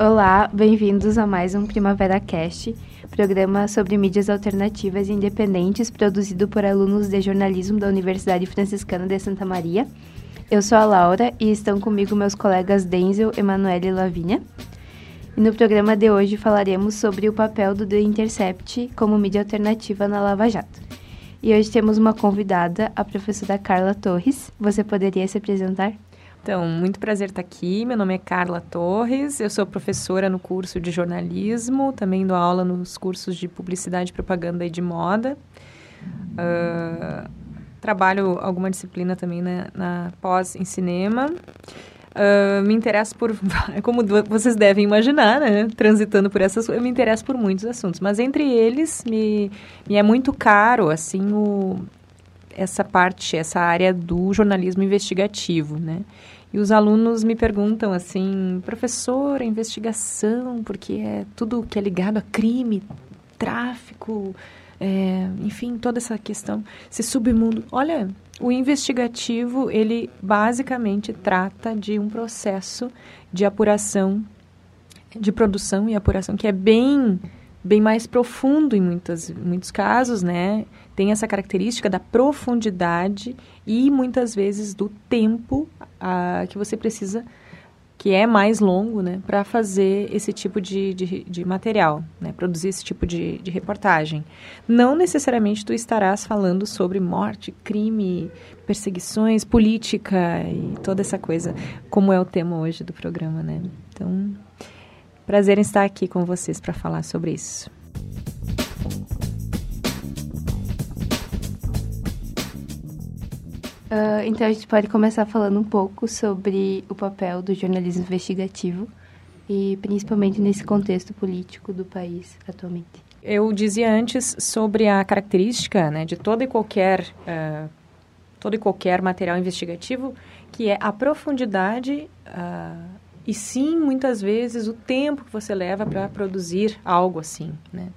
Olá, bem-vindos a mais um Primavera Cast, programa sobre mídias alternativas e independentes produzido por alunos de jornalismo da Universidade Franciscana de Santa Maria. Eu sou a Laura e estão comigo meus colegas Denzel, Emanuele e Lavínia. E no programa de hoje falaremos sobre o papel do The Intercept como mídia alternativa na Lava Jato. E hoje temos uma convidada, a professora Carla Torres. Você poderia se apresentar? Então, muito prazer estar aqui. Meu nome é Carla Torres, eu sou professora no curso de jornalismo, também dou aula nos cursos de publicidade, propaganda e de moda. Uh, trabalho alguma disciplina também na, na pós em cinema. Uh, me interesso por, como vocês devem imaginar, né? Transitando por essas eu me interesso por muitos assuntos, mas entre eles me, me é muito caro, assim, o, essa parte, essa área do jornalismo investigativo, né? E os alunos me perguntam assim, professor, investigação, porque é tudo que é ligado a crime, tráfico, é, enfim, toda essa questão, esse submundo. Olha, o investigativo, ele basicamente trata de um processo de apuração, de produção e apuração que é bem bem mais profundo em muitas, muitos casos, né? Tem essa característica da profundidade e muitas vezes do tempo que você precisa, que é mais longo, né, para fazer esse tipo de, de, de, material, né, produzir esse tipo de, de reportagem. Não necessariamente tu estarás falando sobre morte, crime, perseguições, política e toda essa coisa, como é o tema hoje do programa, né? Então, prazer em estar aqui com vocês para falar sobre isso. Uh, então a gente pode começar falando um pouco sobre o papel do jornalismo investigativo e principalmente nesse contexto político do país atualmente. Eu dizia antes sobre a característica né, de todo e qualquer uh, todo e qualquer material investigativo que é a profundidade uh, e sim muitas vezes o tempo que você leva para produzir algo assim, né?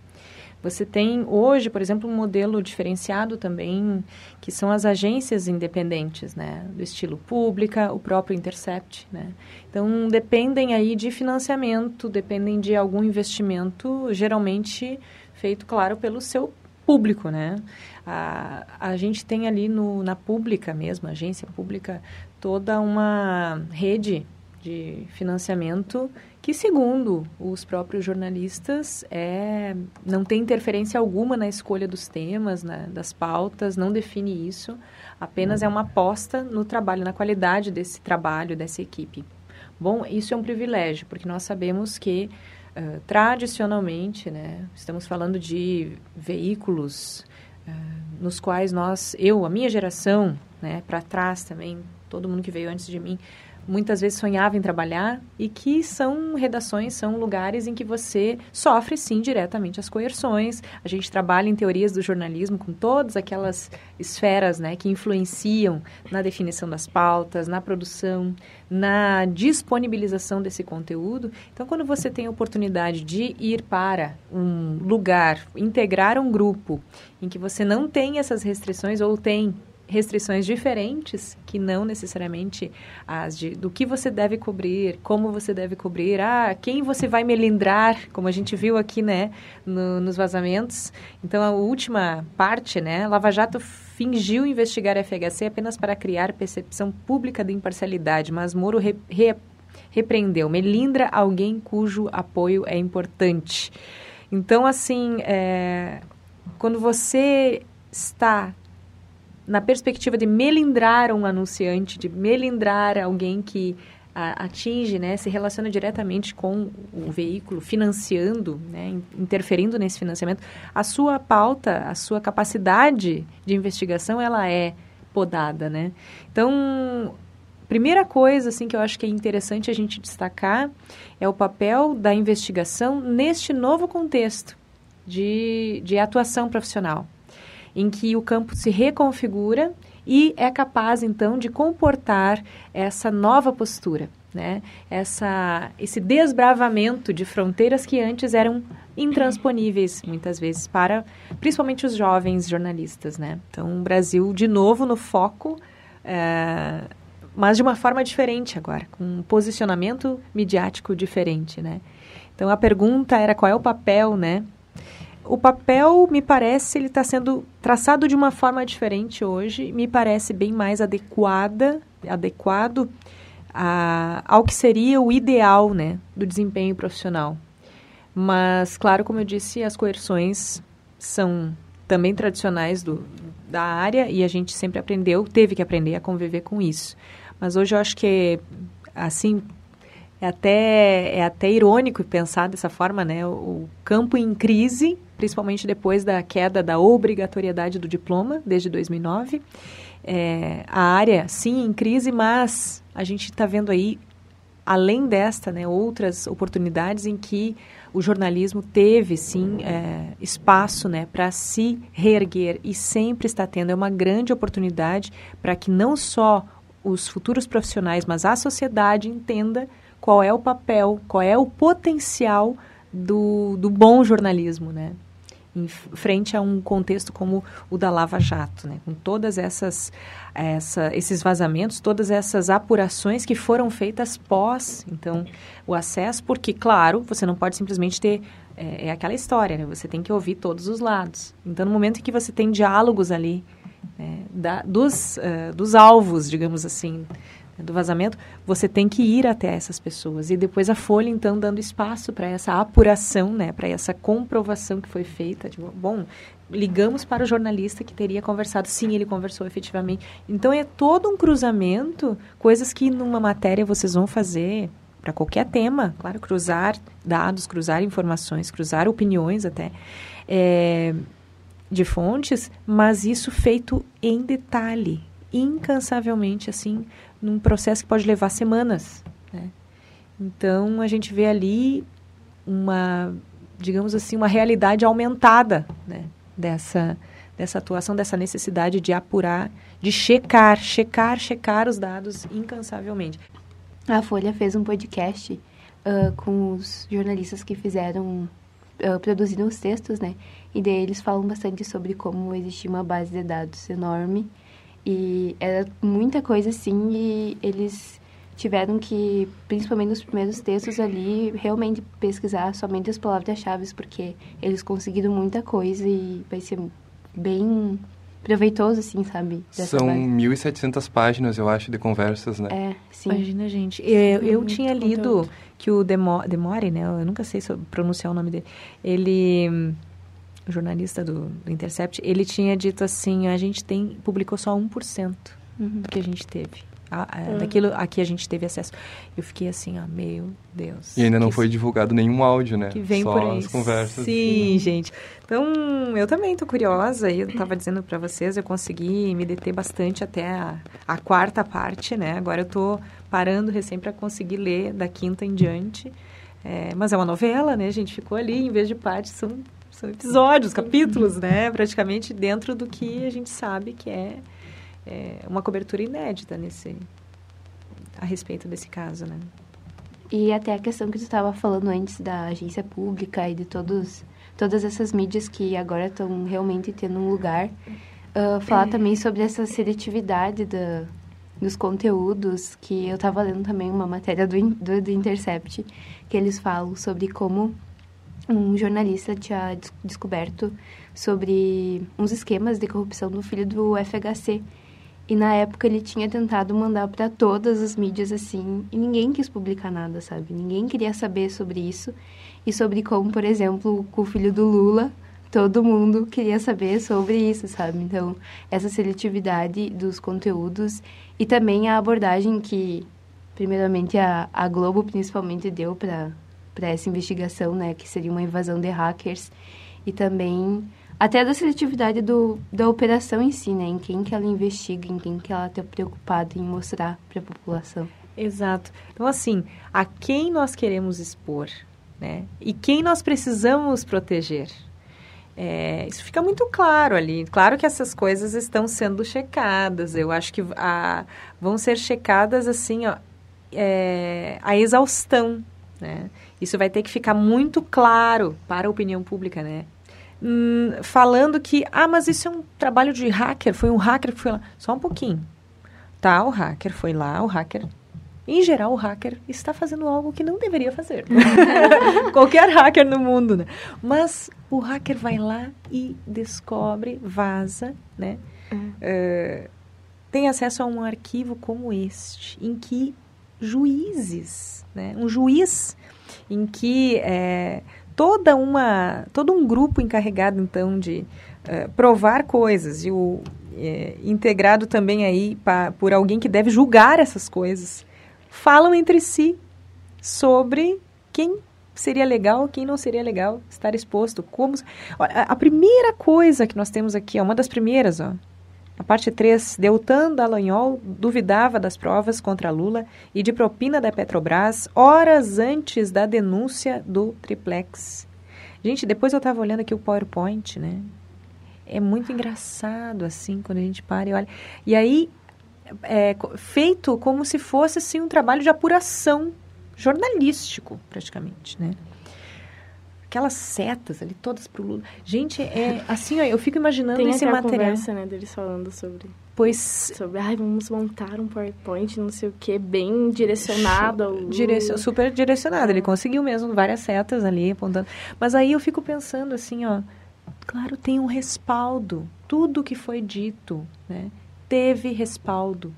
Você tem hoje, por exemplo, um modelo diferenciado também, que são as agências independentes, né? Do estilo pública, o próprio Intercept, né? Então, dependem aí de financiamento, dependem de algum investimento, geralmente feito, claro, pelo seu público, né? A, a gente tem ali no, na pública mesmo, agência pública, toda uma rede de financiamento que, segundo os próprios jornalistas, é, não tem interferência alguma na escolha dos temas, né, das pautas, não define isso, apenas é uma aposta no trabalho, na qualidade desse trabalho, dessa equipe. Bom, isso é um privilégio, porque nós sabemos que, uh, tradicionalmente, né, estamos falando de veículos uh, nos quais nós, eu, a minha geração, né, para trás também, todo mundo que veio antes de mim, muitas vezes sonhava em trabalhar e que são redações, são lugares em que você sofre sim diretamente as coerções. A gente trabalha em teorias do jornalismo com todas aquelas esferas, né, que influenciam na definição das pautas, na produção, na disponibilização desse conteúdo. Então, quando você tem a oportunidade de ir para um lugar, integrar um grupo em que você não tem essas restrições ou tem restrições diferentes que não necessariamente as de do que você deve cobrir, como você deve cobrir, ah, quem você vai melindrar, como a gente viu aqui, né, no, nos vazamentos. Então a última parte, né, Lava Jato fingiu investigar a FHC apenas para criar percepção pública de imparcialidade, mas Moro re, re, repreendeu, melindra alguém cujo apoio é importante. Então assim, é, quando você está na perspectiva de melindrar um anunciante, de melindrar alguém que a, atinge, né, se relaciona diretamente com o veículo, financiando, né, interferindo nesse financiamento, a sua pauta, a sua capacidade de investigação, ela é podada, né? Então, primeira coisa assim que eu acho que é interessante a gente destacar é o papel da investigação neste novo contexto de, de atuação profissional em que o campo se reconfigura e é capaz então de comportar essa nova postura, né? Essa esse desbravamento de fronteiras que antes eram intransponíveis muitas vezes para principalmente os jovens jornalistas, né? Então o Brasil de novo no foco é, mas de uma forma diferente agora, com um posicionamento midiático diferente, né? Então a pergunta era qual é o papel, né? O papel, me parece, ele está sendo traçado de uma forma diferente hoje, me parece bem mais adequada, adequado a, ao que seria o ideal, né, do desempenho profissional. Mas, claro, como eu disse, as coerções são também tradicionais do, da área e a gente sempre aprendeu, teve que aprender a conviver com isso. Mas hoje eu acho que, assim, é até, é até irônico pensar dessa forma, né? O, o campo em crise, principalmente depois da queda da obrigatoriedade do diploma, desde 2009. É, a área, sim, em crise, mas a gente está vendo aí, além desta, né, outras oportunidades em que o jornalismo teve, sim, é, espaço né, para se reerguer e sempre está tendo. É uma grande oportunidade para que não só os futuros profissionais, mas a sociedade entenda qual é o papel, qual é o potencial do, do bom jornalismo, né? Em frente a um contexto como o da Lava Jato, né? Com todas essas, essa, esses vazamentos, todas essas apurações que foram feitas pós, então, o acesso, porque, claro, você não pode simplesmente ter é, é, aquela história, né? Você tem que ouvir todos os lados. Então, no momento em que você tem diálogos ali né, da, dos, uh, dos alvos, digamos assim, do vazamento, você tem que ir até essas pessoas. E depois a Folha, então, dando espaço para essa apuração, né, para essa comprovação que foi feita. Tipo, bom, ligamos para o jornalista que teria conversado. Sim, ele conversou efetivamente. Então, é todo um cruzamento, coisas que numa matéria vocês vão fazer para qualquer tema. Claro, cruzar dados, cruzar informações, cruzar opiniões até. É, de fontes, mas isso feito em detalhe, incansavelmente, assim, num processo que pode levar semanas. Né? Então, a gente vê ali uma, digamos assim, uma realidade aumentada né? dessa, dessa atuação, dessa necessidade de apurar, de checar, checar, checar os dados incansavelmente. A Folha fez um podcast uh, com os jornalistas que fizeram, uh, produziram os textos, né? E daí eles falam bastante sobre como existia uma base de dados enorme e era muita coisa assim, e eles tiveram que, principalmente nos primeiros textos ali, realmente pesquisar somente as palavras-chave, porque eles conseguiram muita coisa e vai ser bem proveitoso, assim, sabe? São 1.700 páginas, eu acho, de conversas, né? É, sim. Imagina, gente. Eu, eu tinha lido conteúdo. que o Demo, Demore, né? Eu nunca sei pronunciar o nome dele. Ele o jornalista do, do, Intercept, ele tinha dito assim, a gente tem publicou só 1% uhum. do que a gente teve. A, a, uhum. Daquilo a que a gente teve acesso. Eu fiquei assim, ah, meu Deus. E ainda não foi divulgado nenhum áudio, né? Que vem Só por aí. as conversas. Sim, uhum. gente. Então, eu também tô curiosa. E eu estava dizendo para vocês, eu consegui me deter bastante até a, a quarta parte, né? Agora eu tô parando recém para conseguir ler da quinta em diante. É, mas é uma novela, né? A gente ficou ali, em vez de parte, são são episódios, capítulos, né? Praticamente dentro do que a gente sabe que é, é uma cobertura inédita nesse a respeito desse caso, né? E até a questão que tu estava falando antes da agência pública e de todos todas essas mídias que agora estão realmente tendo um lugar. Uh, falar também sobre essa seletividade da, dos conteúdos, que eu estava lendo também uma matéria do, do, do Intercept, que eles falam sobre como um jornalista tinha descoberto sobre uns esquemas de corrupção do filho do FHC. E na época ele tinha tentado mandar para todas as mídias assim, e ninguém quis publicar nada, sabe? Ninguém queria saber sobre isso e sobre como, por exemplo, com o filho do Lula, todo mundo queria saber sobre isso, sabe? Então, essa seletividade dos conteúdos e também a abordagem que primeiramente a, a Globo principalmente deu para para essa investigação, né, que seria uma invasão de hackers e também até da seletividade do, da operação em si, né, em quem que ela investiga, em quem que ela está preocupada em mostrar para a população. Exato. Então, assim, a quem nós queremos expor, né, e quem nós precisamos proteger. É, isso fica muito claro ali. Claro que essas coisas estão sendo checadas. Eu acho que a, vão ser checadas assim, ó, é, a exaustão, né? Isso vai ter que ficar muito claro para a opinião pública, né? Hum, falando que, ah, mas isso é um trabalho de hacker, foi um hacker que foi lá. Só um pouquinho. Tá, o hacker foi lá, o hacker em geral, o hacker está fazendo algo que não deveria fazer. Qualquer hacker no mundo, né? Mas o hacker vai lá e descobre, vaza, né? Uhum. Uh, tem acesso a um arquivo como este, em que juízes, né? Um juiz em que é, toda uma, todo um grupo encarregado, então, de uh, provar coisas e o é, integrado também aí pa, por alguém que deve julgar essas coisas falam entre si sobre quem seria legal, quem não seria legal estar exposto. Como a primeira coisa que nós temos aqui, ó, uma das primeiras, ó, a parte 3, Deltan Dallagnol duvidava das provas contra Lula e de propina da Petrobras horas antes da denúncia do triplex. Gente, depois eu estava olhando aqui o PowerPoint, né? É muito engraçado, assim, quando a gente para e olha. E aí, é, feito como se fosse assim, um trabalho de apuração jornalístico, praticamente, né? Aquelas setas ali, todas pro Lula. Gente, é assim, ó, eu fico imaginando Tem esse material. conversa, né, deles falando sobre... Pois... Sobre, ai, vamos montar um PowerPoint, não sei o quê, bem direcionado ao super direcionado. Ele conseguiu mesmo várias setas ali, apontando. Mas aí eu fico pensando assim, ó... Claro, tem um respaldo. Tudo que foi dito, né? teve respaldo,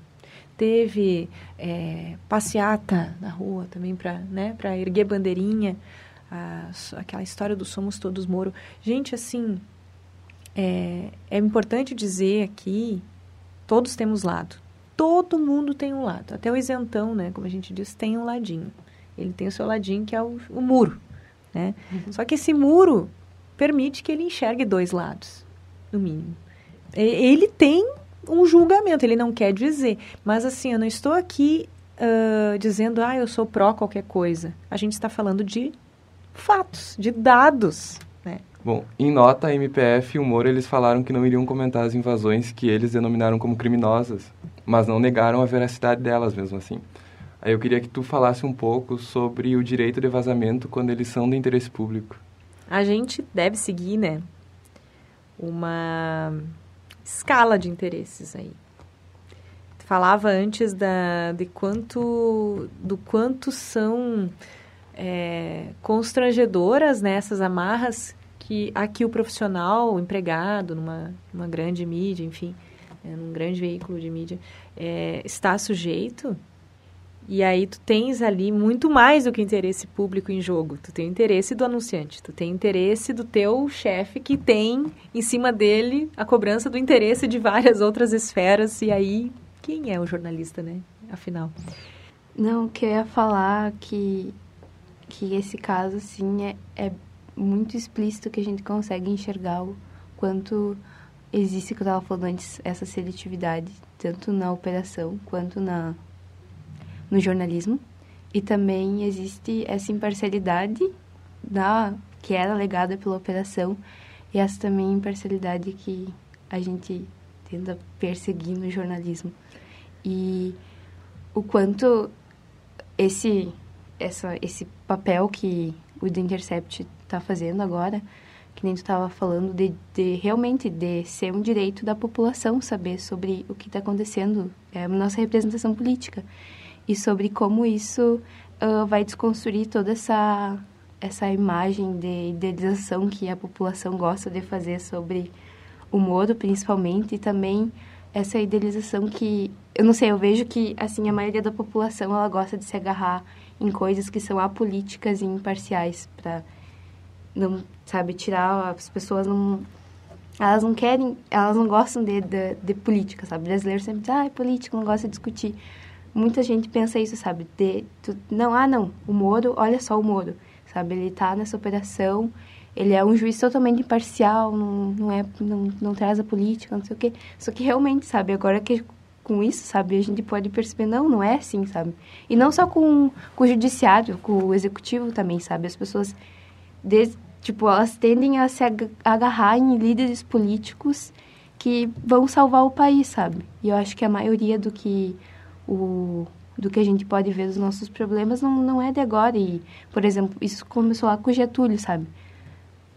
teve é, passeata na rua também para né, erguer bandeirinha, a, aquela história do Somos Todos Moro. Gente, assim, é, é importante dizer aqui, todos temos lado. Todo mundo tem um lado. Até o isentão, né, como a gente diz, tem um ladinho. Ele tem o seu ladinho, que é o, o muro. Né? Uhum. Só que esse muro permite que ele enxergue dois lados, no mínimo. Ele tem um julgamento, ele não quer dizer. Mas assim, eu não estou aqui uh, dizendo, ah, eu sou pró qualquer coisa. A gente está falando de fatos, de dados, né? Bom, em nota, a MPF e o Moro, eles falaram que não iriam comentar as invasões que eles denominaram como criminosas, mas não negaram a veracidade delas mesmo assim. Aí eu queria que tu falasse um pouco sobre o direito de vazamento quando eles são de interesse público. A gente deve seguir, né, uma escala de interesses aí. Falava antes da, de quanto, do quanto são é, constrangedoras nessas né, amarras que aqui o profissional, o empregado, numa, numa grande mídia, enfim, é, num grande veículo de mídia, é, está sujeito e aí tu tens ali muito mais do que interesse público em jogo. Tu tem interesse do anunciante, tu tem interesse do teu chefe que tem em cima dele a cobrança do interesse de várias outras esferas. E aí, quem é o jornalista, né? Afinal. Não, que falar que, que esse caso, assim, é, é muito explícito que a gente consegue enxergar o quanto existe, que eu estava falando antes, essa seletividade, tanto na operação quanto na no jornalismo. E também existe essa imparcialidade da que era legada pela operação e essa também imparcialidade que a gente tenta perseguir no jornalismo. E o quanto esse essa esse papel que o The Intercept está fazendo agora que nem tu estava falando de, de realmente de ser um direito da população saber sobre o que está acontecendo é a nossa representação política. E sobre como isso uh, vai desconstruir toda essa essa imagem de idealização que a população gosta de fazer sobre o Moro, principalmente, e também essa idealização que eu não sei, eu vejo que assim a maioria da população ela gosta de se agarrar em coisas que são apolíticas e imparciais para não sabe tirar as pessoas não elas não querem elas não gostam de, de, de política sabe brasileiro sempre diz ah é político não gosta de discutir muita gente pensa isso, sabe? De, tu, não, ah, não, o Moro, olha só o Moro, sabe? Ele tá nessa operação, ele é um juiz totalmente imparcial, não, não, é, não, não traz a política, não sei o quê. Só que realmente, sabe, agora que com isso, sabe, a gente pode perceber, não, não é assim, sabe? E não só com, com o judiciário, com o executivo também, sabe? As pessoas, des, tipo, elas tendem a se agarrar em líderes políticos que vão salvar o país, sabe? E eu acho que a maioria do que o, do que a gente pode ver dos nossos problemas não, não é de agora. E, por exemplo, isso começou lá com o Getúlio, sabe?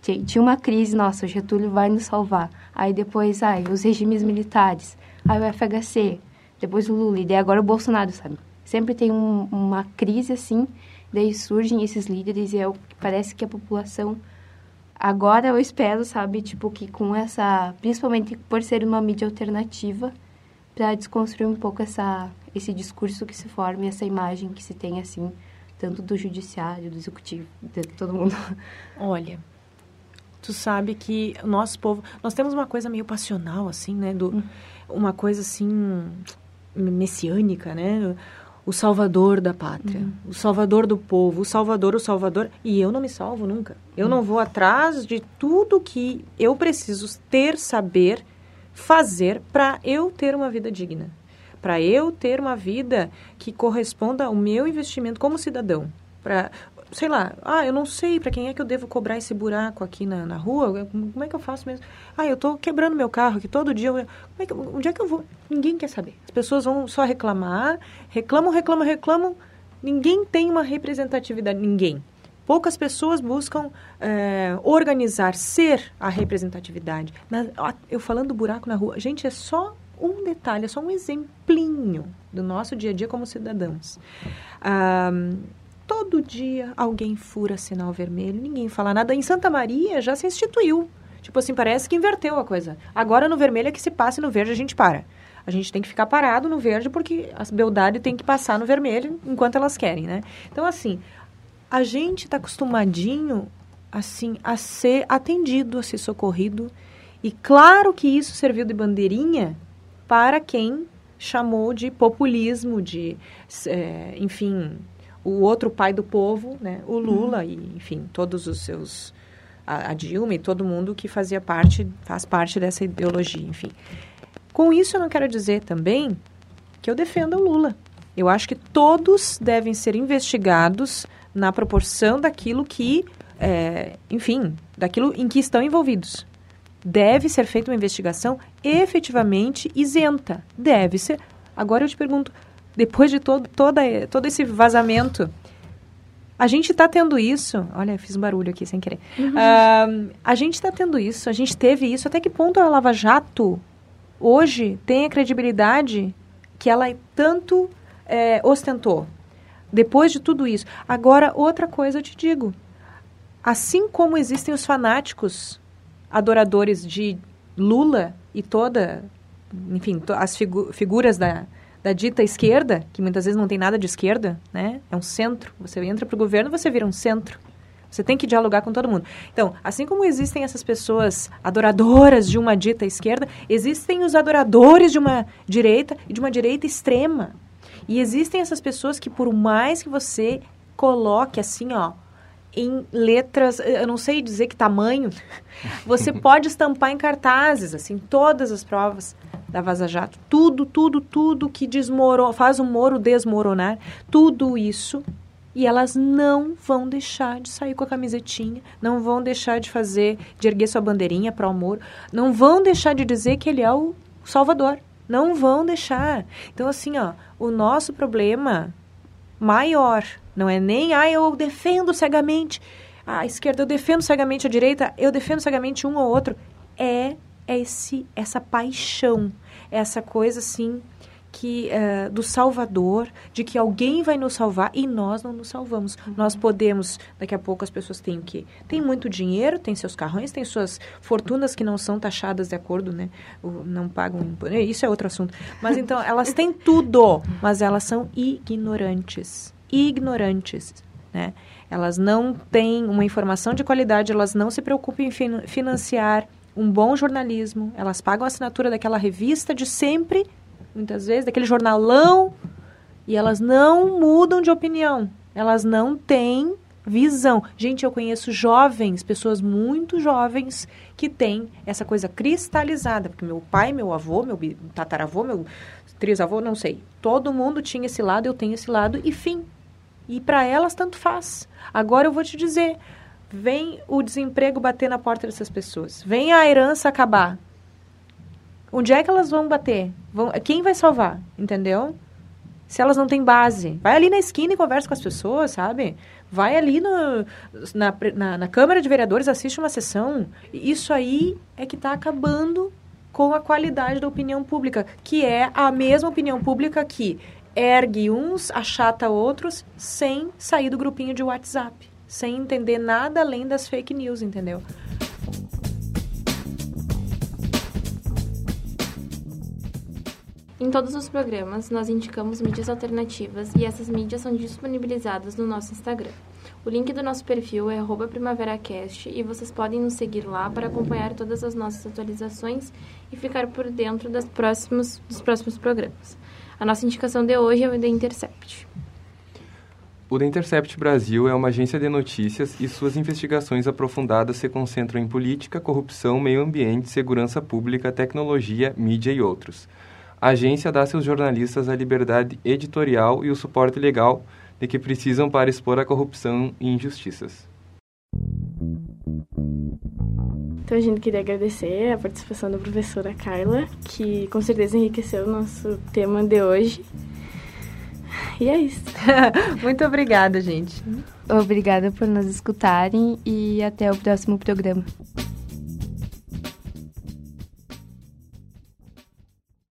Tinha uma crise, nossa, o Getúlio vai nos salvar. Aí depois, ai, os regimes militares, aí o FHC, depois o Lula, e daí agora o Bolsonaro, sabe? Sempre tem um, uma crise assim, daí surgem esses líderes e é o, parece que a população agora eu espero, sabe, tipo que com essa, principalmente por ser uma mídia alternativa, para desconstruir um pouco essa esse discurso que se forma e essa imagem que se tem assim, tanto do judiciário, do executivo, de todo mundo. Olha, tu sabe que o nosso povo, nós temos uma coisa meio passional assim, né, do hum. uma coisa assim messiânica, né? O salvador da pátria, hum. o salvador do povo, o salvador, o salvador. E eu não me salvo nunca. Eu hum. não vou atrás de tudo que eu preciso ter, saber, fazer para eu ter uma vida digna. Para eu ter uma vida que corresponda ao meu investimento como cidadão. Para sei lá, ah, eu não sei para quem é que eu devo cobrar esse buraco aqui na, na rua, como é que eu faço mesmo? Ah, eu estou quebrando meu carro aqui todo dia, como é que, onde é que eu vou? Ninguém quer saber. As pessoas vão só reclamar, reclamam, reclamam, reclamam, ninguém tem uma representatividade, ninguém. Poucas pessoas buscam é, organizar, ser a representatividade. Na, eu falando buraco na rua, gente, é só um detalhe, é só um exemplinho do nosso dia a dia como cidadãos. Ah, Todo dia alguém fura sinal vermelho, ninguém fala nada. Em Santa Maria já se instituiu. Tipo assim, parece que inverteu a coisa. Agora no vermelho é que se passa e no verde a gente para. A gente tem que ficar parado no verde porque a beldade tem que passar no vermelho enquanto elas querem, né? Então, assim, a gente está acostumadinho, assim, a ser atendido, a ser socorrido. E claro que isso serviu de bandeirinha para quem chamou de populismo, de, é, enfim, o outro pai do povo, né, o Lula uhum. e, enfim, todos os seus a, a, Dilma e todo mundo que fazia parte, faz parte dessa ideologia, enfim. Com isso eu não quero dizer também que eu defenda o Lula. Eu acho que todos devem ser investigados na proporção daquilo que, é, enfim, daquilo em que estão envolvidos. Deve ser feita uma investigação efetivamente isenta. Deve ser. Agora eu te pergunto, depois de todo, toda, todo esse vazamento, a gente está tendo isso. Olha, fiz um barulho aqui sem querer. Uhum. Uh, a gente está tendo isso, a gente teve isso. Até que ponto a Lava Jato hoje tem a credibilidade que ela tanto é, ostentou? Depois de tudo isso. Agora, outra coisa eu te digo. Assim como existem os fanáticos adoradores de Lula e toda, enfim, as figu figuras da, da dita esquerda, que muitas vezes não tem nada de esquerda, né? É um centro. Você entra para o governo, você vira um centro. Você tem que dialogar com todo mundo. Então, assim como existem essas pessoas adoradoras de uma dita esquerda, existem os adoradores de uma direita e de uma direita extrema. E existem essas pessoas que, por mais que você coloque assim, ó, em letras, eu não sei dizer que tamanho, você pode estampar em cartazes, assim, todas as provas da Vaza Jato, tudo, tudo, tudo que desmorona, faz o Moro desmoronar, tudo isso, e elas não vão deixar de sair com a camisetinha, não vão deixar de fazer, de erguer sua bandeirinha para o Moro, não vão deixar de dizer que ele é o Salvador, não vão deixar. Então, assim, ó, o nosso problema maior não é nem, ah, eu defendo cegamente a esquerda, eu defendo cegamente a direita, eu defendo cegamente um ou outro, é esse essa paixão essa coisa assim que uh, do Salvador, de que alguém vai nos salvar e nós não nos salvamos. Uhum. Nós podemos, daqui a pouco as pessoas têm o quê? Tem muito dinheiro, tem seus carrões, tem suas fortunas que não são taxadas de acordo, né? não pagam imposto. Isso é outro assunto. Mas então, elas têm tudo, mas elas são ignorantes. Ignorantes, né? Elas não têm uma informação de qualidade, elas não se preocupam em fin financiar um bom jornalismo, elas pagam a assinatura daquela revista de sempre, muitas vezes, daquele jornalão, e elas não mudam de opinião. Elas não têm visão. Gente, eu conheço jovens, pessoas muito jovens, que têm essa coisa cristalizada, porque meu pai, meu avô, meu tataravô, meu trisavô, não sei. Todo mundo tinha esse lado, eu tenho esse lado, e fim. E para elas, tanto faz. Agora eu vou te dizer, vem o desemprego bater na porta dessas pessoas, vem a herança acabar. Onde é que elas vão bater? Vão, quem vai salvar? Entendeu? Se elas não têm base. Vai ali na esquina e conversa com as pessoas, sabe? Vai ali no, na, na, na Câmara de Vereadores, assiste uma sessão. Isso aí é que está acabando com a qualidade da opinião pública, que é a mesma opinião pública que ergue uns, achata outros, sem sair do grupinho de WhatsApp, sem entender nada além das fake news, entendeu? Em todos os programas, nós indicamos mídias alternativas e essas mídias são disponibilizadas no nosso Instagram. O link do nosso perfil é primaveracast e vocês podem nos seguir lá para acompanhar todas as nossas atualizações e ficar por dentro das próximos, dos próximos programas. A nossa indicação de hoje é o The Intercept. O The Intercept Brasil é uma agência de notícias e suas investigações aprofundadas se concentram em política, corrupção, meio ambiente, segurança pública, tecnologia, mídia e outros. A agência dá a seus jornalistas a liberdade editorial e o suporte legal de que precisam para expor a corrupção e injustiças. Então a gente queria agradecer a participação da professora Carla, que com certeza enriqueceu o nosso tema de hoje. E é isso. Muito obrigada, gente. Obrigada por nos escutarem e até o próximo programa.